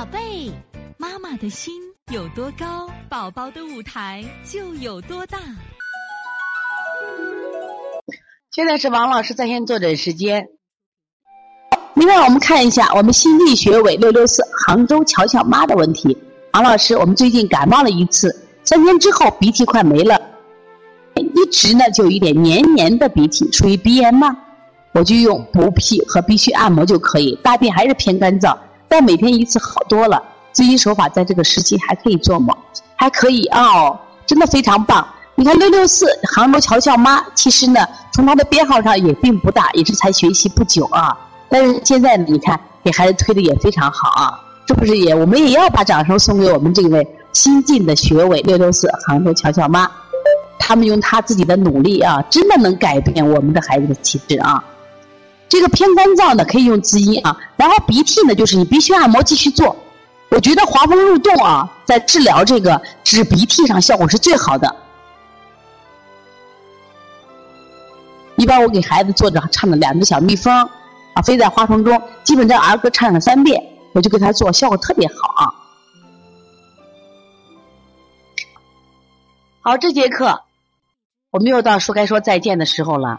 宝贝，妈妈的心有多高，宝宝的舞台就有多大。现在是王老师在线坐诊时间。另外，我们看一下我们心力学委六六四杭州乔乔妈的问题。王老师，我们最近感冒了一次，三天之后鼻涕快没了，一直呢就有一点黏黏的鼻涕，属于鼻炎吗？我就用补脾和鼻须按摩就可以，大便还是偏干燥，但每天一次好多了。最新手法在这个时期还可以做吗？还可以哦，真的非常棒。你看六六四杭州乔乔妈，其实呢从她的编号上也并不大，也是才学习不久啊。但是现在，你看给孩子推的也非常好啊，这不是也我们也要把掌声送给我们这位新晋的学委六六四杭州乔乔妈，他们用他自己的努力啊，真的能改变我们的孩子的体质啊。这个偏干燥呢，可以用滋阴啊，然后鼻涕呢，就是你必须按摩继续做。我觉得华风入洞啊，在治疗这个止鼻涕上效果是最好的。一般我给孩子做着唱的两只小蜜蜂啊，飞在花丛中，基本这儿歌唱了三遍，我就给他做，效果特别好啊。好，这节课我们又到说该说再见的时候了。